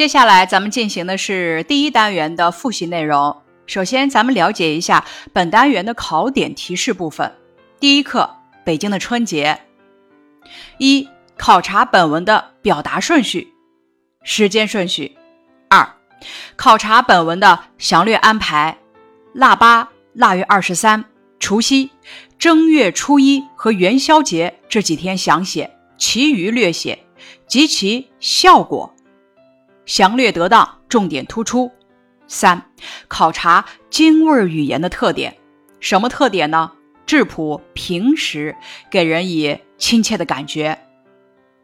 接下来咱们进行的是第一单元的复习内容。首先，咱们了解一下本单元的考点提示部分。第一课：北京的春节。一、考察本文的表达顺序、时间顺序。二、考察本文的详略安排。腊八、腊月二十三、除夕、正月初一和元宵节这几天详写，其余略写及其效果。详略得当，重点突出。三、考察京味语言的特点。什么特点呢？质朴平实，给人以亲切的感觉。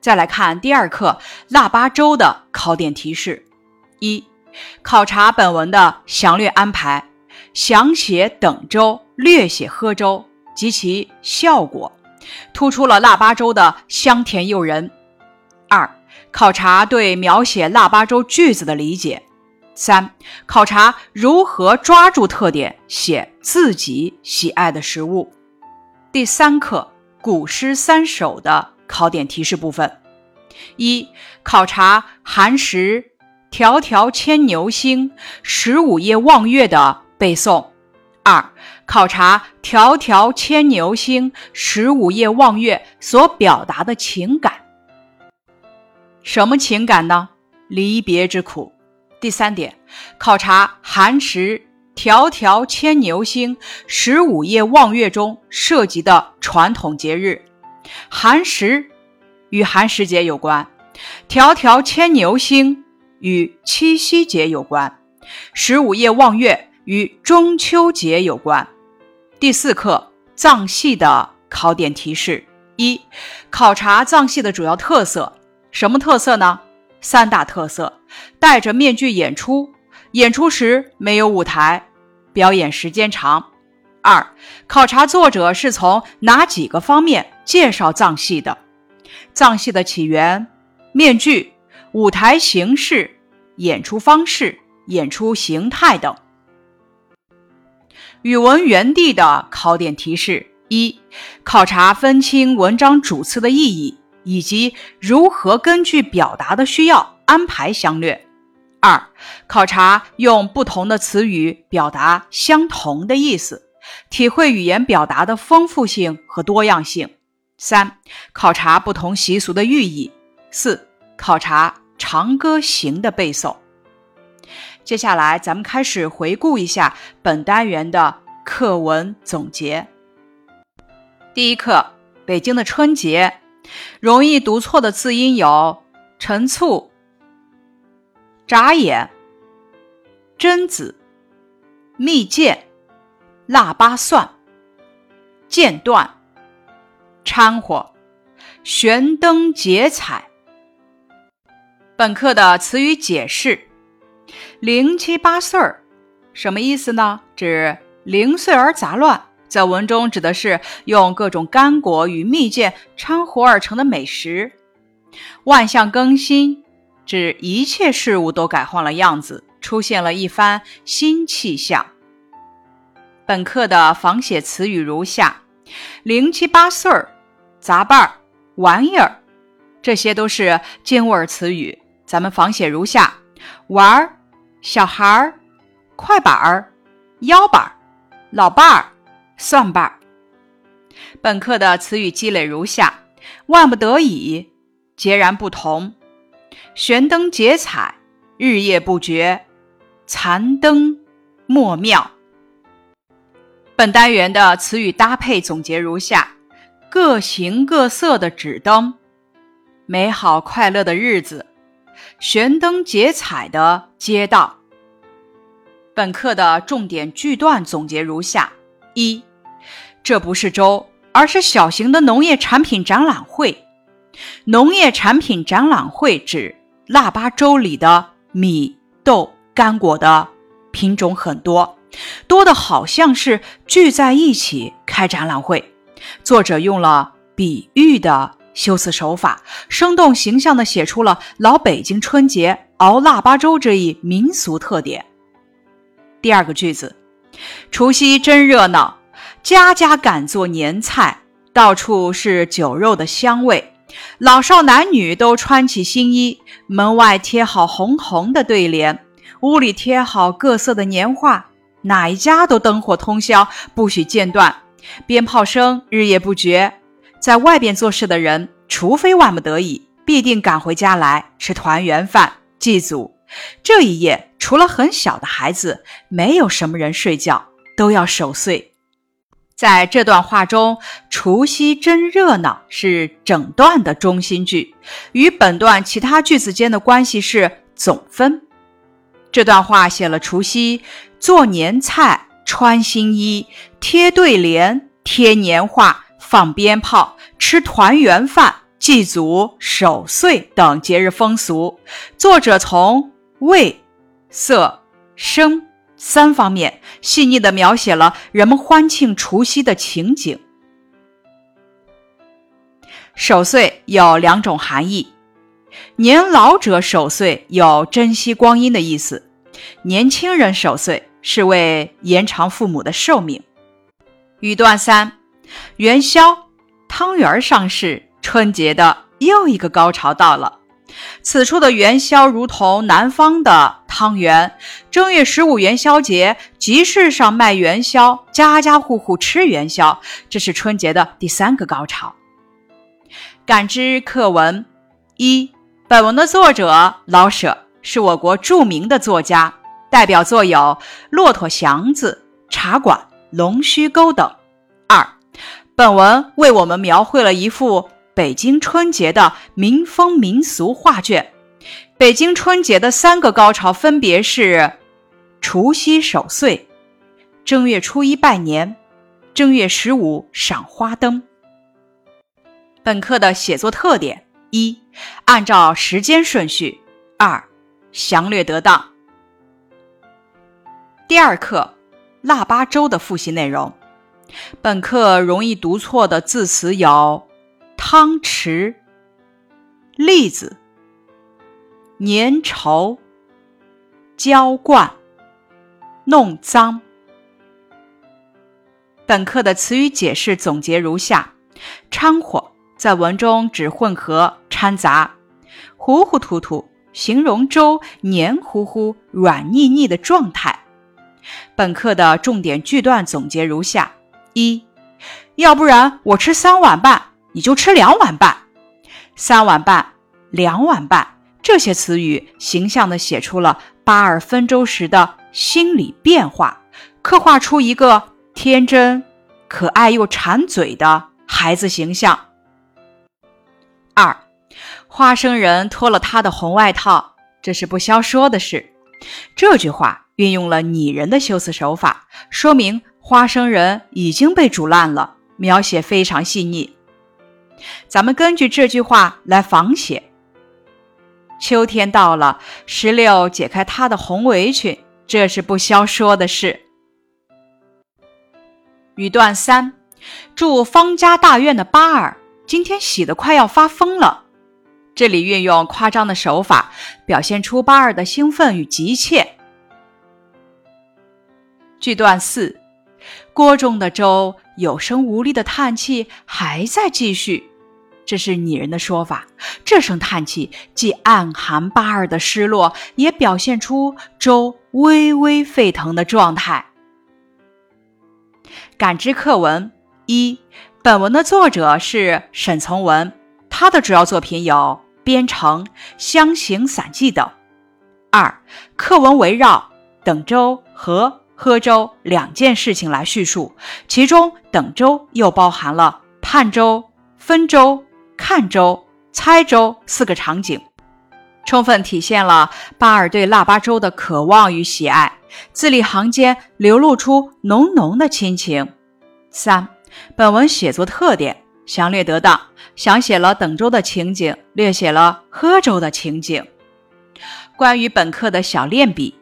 再来看第二课腊八粥的考点提示：一、考察本文的详略安排，详写等粥，略写喝粥及其效果，突出了腊八粥的香甜诱人。二、考察对描写腊八粥句子的理解。三、考察如何抓住特点写自己喜爱的食物。第三课古诗三首的考点提示部分：一、考察寒食“迢迢牵牛星，十五夜望月”的背诵；二、考察“迢迢牵牛星，十五夜望月”所表达的情感。什么情感呢？离别之苦。第三点，考察寒食“迢迢牵牛星，十五夜望月”中涉及的传统节日。寒食与寒食节有关，“迢迢牵牛星”与七夕节有关，“十五夜望月”与中秋节有关。第四课藏戏的考点提示：一、考察藏戏的主要特色。什么特色呢？三大特色：戴着面具演出，演出时没有舞台，表演时间长。二、考察作者是从哪几个方面介绍藏戏的？藏戏的起源、面具、舞台形式、演出方式、演出形态等。语文原地的考点提示：一、考察分清文章主次的意义。以及如何根据表达的需要安排详略。二、考察用不同的词语表达相同的意思，体会语言表达的丰富性和多样性。三、考察不同习俗的寓意。四、考察《长歌行》的背诵。接下来，咱们开始回顾一下本单元的课文总结。第一课：北京的春节。容易读错的字音有：陈醋、眨眼、榛子、蜜饯、腊八蒜、间断、掺和、悬灯结彩。本课的词语解释：零七八碎儿，什么意思呢？指零碎而杂乱。在文中指的是用各种干果与蜜饯掺和而成的美食。万象更新，指一切事物都改换了样子，出现了一番新气象。本课的仿写词语如下：零七八碎儿、杂拌儿、玩意儿，这些都是京味儿词语。咱们仿写如下：玩儿、小孩儿、快板儿、腰板儿、老伴儿。蒜瓣儿。本课的词语积累如下：万不得已，截然不同；悬灯结彩，日夜不绝；残灯，莫妙。本单元的词语搭配总结如下：各形各色的纸灯，美好快乐的日子，悬灯结彩的街道。本课的重点句段总结如下。一，这不是粥，而是小型的农业产品展览会。农业产品展览会指腊八粥里的米、豆、干果的品种很多，多的好像是聚在一起开展览会。作者用了比喻的修辞手法，生动形象地写出了老北京春节熬腊八粥这一民俗特点。第二个句子。除夕真热闹，家家赶做年菜，到处是酒肉的香味。老少男女都穿起新衣，门外贴好红红的对联，屋里贴好各色的年画，哪一家都灯火通宵，不许间断，鞭炮声日夜不绝。在外边做事的人，除非万不得已，必定赶回家来吃团圆饭祭祖。这一夜，除了很小的孩子，没有什么人睡觉，都要守岁。在这段话中，“除夕真热闹”是整段的中心句，与本段其他句子间的关系是总分。这段话写了除夕做年菜、穿新衣、贴对联、贴年画、放鞭炮、吃团圆饭、祭祖、守岁等节日风俗。作者从味、色、声。三方面细腻地描写了人们欢庆除夕的情景。守岁有两种含义，年老者守岁有珍惜光阴的意思，年轻人守岁是为延长父母的寿命。语段三，元宵汤圆上市，春节的又一个高潮到了。此处的元宵如同南方的汤圆，正月十五元宵节，集市上卖元宵，家家户户吃元宵，这是春节的第三个高潮。感知课文一，本文的作者老舍是我国著名的作家，代表作有《骆驼祥子》《茶馆》《龙须沟》等。二，本文为我们描绘了一幅。北京春节的民风民俗画卷，北京春节的三个高潮分别是：除夕守岁、正月初一拜年、正月十五赏花灯。本课的写作特点：一、按照时间顺序；二、详略得当。第二课腊八粥的复习内容。本课容易读错的字词有。汤匙、栗子、粘稠、浇灌、弄脏。本课的词语解释总结如下：掺和在文中指混合、掺杂；糊糊涂涂形容粥黏糊糊、软腻腻的状态。本课的重点句段总结如下：一，要不然我吃三碗半。你就吃两碗半，三碗半，两碗半，这些词语形象地写出了巴尔分粥时的心理变化，刻画出一个天真、可爱又馋嘴的孩子形象。二，花生人脱了他的红外套，这是不消说的事。这句话运用了拟人的修辞手法，说明花生人已经被煮烂了，描写非常细腻。咱们根据这句话来仿写。秋天到了，石榴解开她的红围裙，这是不消说的事。语段三，住方家大院的八儿今天喜得快要发疯了。这里运用夸张的手法，表现出八儿的兴奋与急切。句段四，锅中的粥。有声无力的叹气还在继续，这是拟人的说法。这声叹气既暗含八儿的失落，也表现出粥微微沸腾的状态。感知课文一，本文的作者是沈从文，他的主要作品有《边城》《湘行散记》等。二，课文围绕等粥和。喝粥两件事情来叙述，其中等粥又包含了盼粥、分粥、看粥、猜粥四个场景，充分体现了巴尔对腊八粥的渴望与喜爱，字里行间流露出浓浓的亲情。三，本文写作特点详略得当，详写了等粥的情景，略写了喝粥的情景。关于本课的小练笔。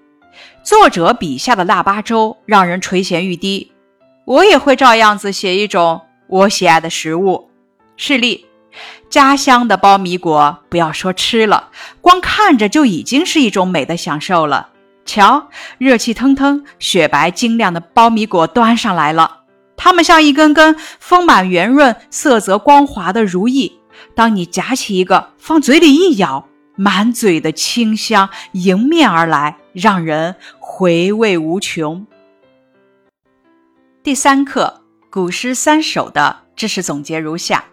作者笔下的腊八粥让人垂涎欲滴，我也会照样子写一种我喜爱的食物。示例：家乡的苞米果，不要说吃了，光看着就已经是一种美的享受了。瞧，热气腾腾、雪白晶亮的苞米果端上来了，它们像一根根丰满圆润、色泽光滑的如意，当你夹起一个，放嘴里一咬，满嘴的清香迎面而来，让人回味无穷。第三课古诗三首的知识总结如下：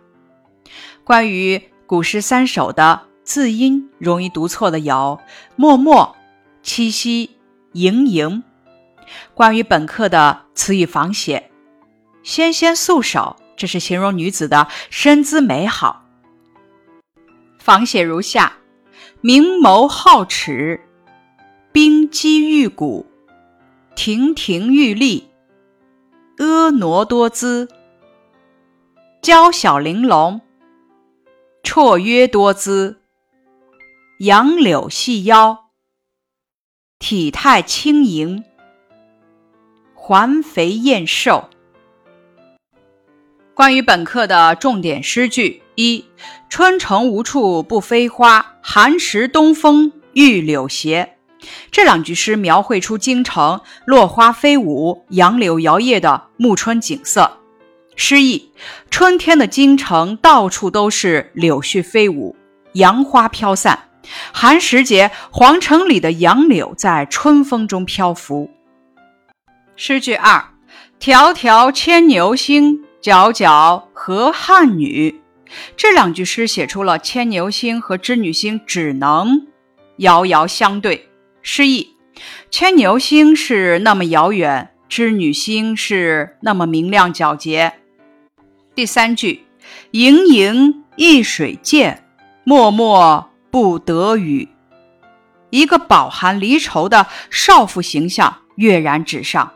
关于古诗三首的字音容易读错的有“默默”“七夕”“盈盈”。关于本课的词语仿写，“纤纤素手”这是形容女子的身姿美好。仿写如下：明眸皓齿，冰肌玉骨，亭亭玉立。婀娜多姿，娇小玲珑；绰约多姿，杨柳细腰；体态轻盈，环肥燕瘦。关于本课的重点诗句：一、春城无处不飞花，寒食东风御柳斜。这两句诗描绘出京城落花飞舞、杨柳摇曳的暮春景色。诗意：春天的京城到处都是柳絮飞舞、杨花飘散。寒食节，皇城里的杨柳在春风中漂浮。诗句二：迢迢牵牛星，皎皎河汉女。这两句诗写出了牵牛星和织女星只能遥遥相对。诗意：牵牛星是那么遥远，织女星是那么明亮皎洁。第三句：盈盈一水间，脉脉不得语。一个饱含离愁的少妇形象跃然纸上。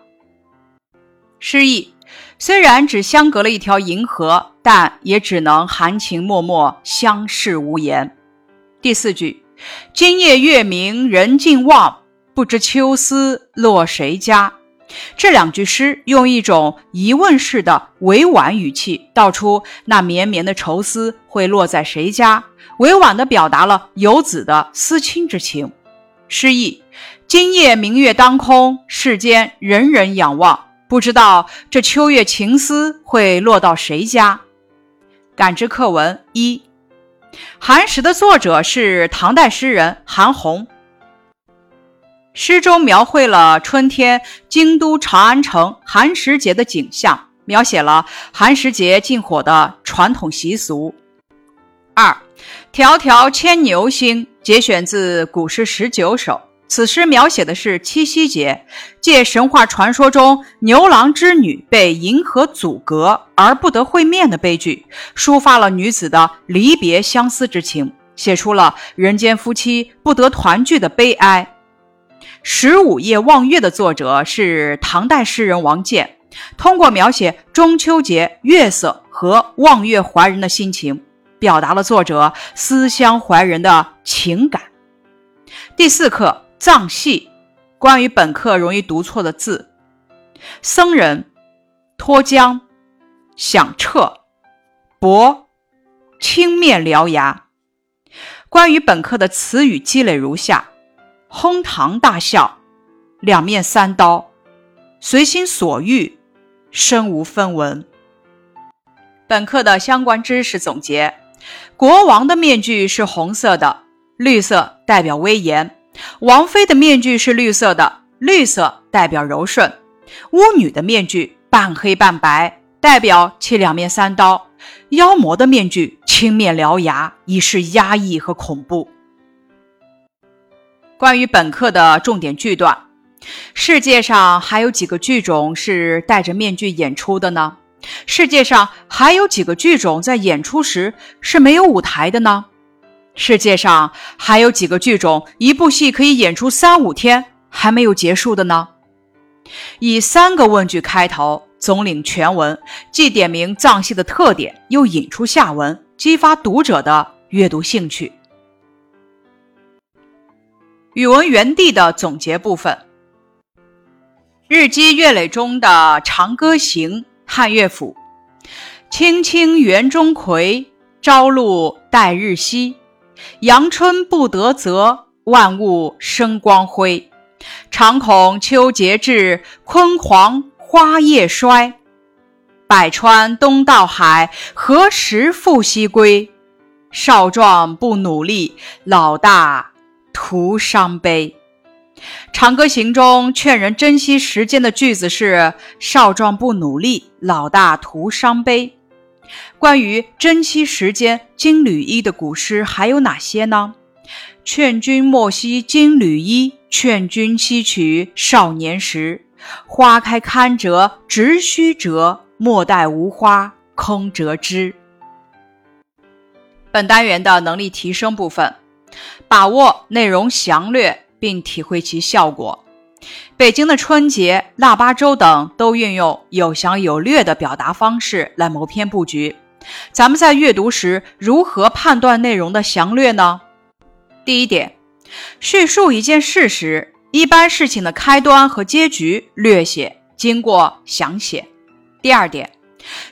诗意：虽然只相隔了一条银河，但也只能含情脉脉，相视无言。第四句。今夜月明人尽望，不知秋思落谁家。这两句诗用一种疑问式的委婉语气，道出那绵绵的愁思会落在谁家，委婉地表达了游子的思亲之情。诗意：今夜明月当空，世间人人仰望，不知道这秋月情思会落到谁家。感知课文一。寒食的作者是唐代诗人韩翃。诗中描绘了春天京都长安城寒食节的景象，描写了寒食节禁火的传统习俗。二，迢迢牵牛星，节选自古诗十九首。此诗描写的是七夕节，借神话传说中牛郎织女被银河阻隔而不得会面的悲剧，抒发了女子的离别相思之情，写出了人间夫妻不得团聚的悲哀。《十五夜望月》的作者是唐代诗人王建，通过描写中秋节月色和望月怀人的心情，表达了作者思乡怀人的情感。第四课。藏戏，关于本课容易读错的字：僧人、脱缰、响彻、薄、青面獠牙。关于本课的词语积累如下：哄堂大笑、两面三刀、随心所欲、身无分文。本课的相关知识总结：国王的面具是红色的，绿色代表威严。王妃的面具是绿色的，绿色代表柔顺；巫女的面具半黑半白，代表其两面三刀；妖魔的面具青面獠牙，以示压抑和恐怖。关于本课的重点句段，世界上还有几个剧种是戴着面具演出的呢？世界上还有几个剧种在演出时是没有舞台的呢？世界上还有几个剧种，一部戏可以演出三五天还没有结束的呢？以三个问句开头，总领全文，既点明藏戏的特点，又引出下文，激发读者的阅读兴趣。语文原地的总结部分：日积月累中的《长歌行》汉乐府，青青园中葵，朝露待日晞。阳春布德泽，万物生光辉。常恐秋节至，焜黄花叶衰。百川东到海，何时复西归？少壮不努力，老大徒伤悲。《长歌行》中劝人珍惜时间的句子是“少壮不努力，老大徒伤悲”。关于珍惜时间、金缕衣的古诗还有哪些呢？“劝君莫惜金缕衣，劝君惜取少年时。花开堪折直须折，莫待无花空折枝。”本单元的能力提升部分，把握内容详略。并体会其效果。北京的春节、腊八粥等都运用有详有略的表达方式来谋篇布局。咱们在阅读时如何判断内容的详略呢？第一点，叙述一件事时，一般事情的开端和结局略写，经过详写。第二点，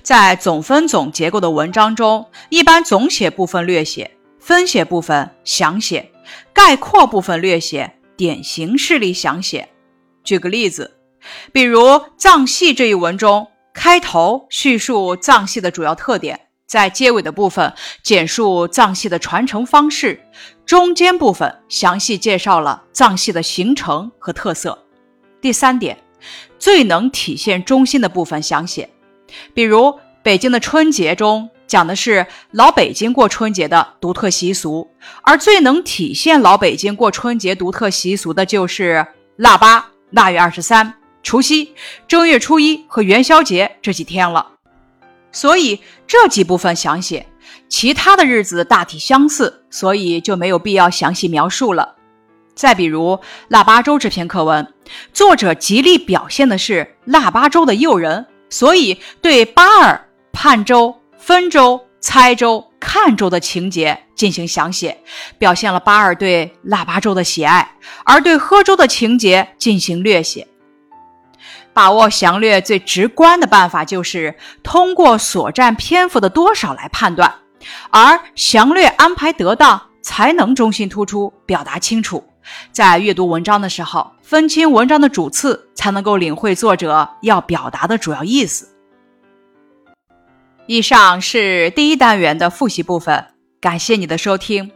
在总分总结构的文章中，一般总写部分略写，分写部分详写，概括部分略写。典型事例详写。举个例子，比如《藏戏》这一文中，开头叙述藏戏的主要特点，在结尾的部分简述藏戏的传承方式，中间部分详细介绍了藏戏的形成和特色。第三点，最能体现中心的部分详写，比如北京的春节中。讲的是老北京过春节的独特习俗，而最能体现老北京过春节独特习俗的就是腊八、腊月二十三、除夕、正月初一和元宵节这几天了。所以这几部分详写，其他的日子大体相似，所以就没有必要详细描述了。再比如腊八粥这篇课文，作者极力表现的是腊八粥的诱人，所以对八儿盼粥。分粥、猜粥、看粥的情节进行详写，表现了八二对腊八粥的喜爱；而对喝粥的情节进行略写。把握详略最直观的办法就是通过所占篇幅的多少来判断，而详略安排得当，才能中心突出，表达清楚。在阅读文章的时候，分清文章的主次，才能够领会作者要表达的主要意思。以上是第一单元的复习部分，感谢你的收听。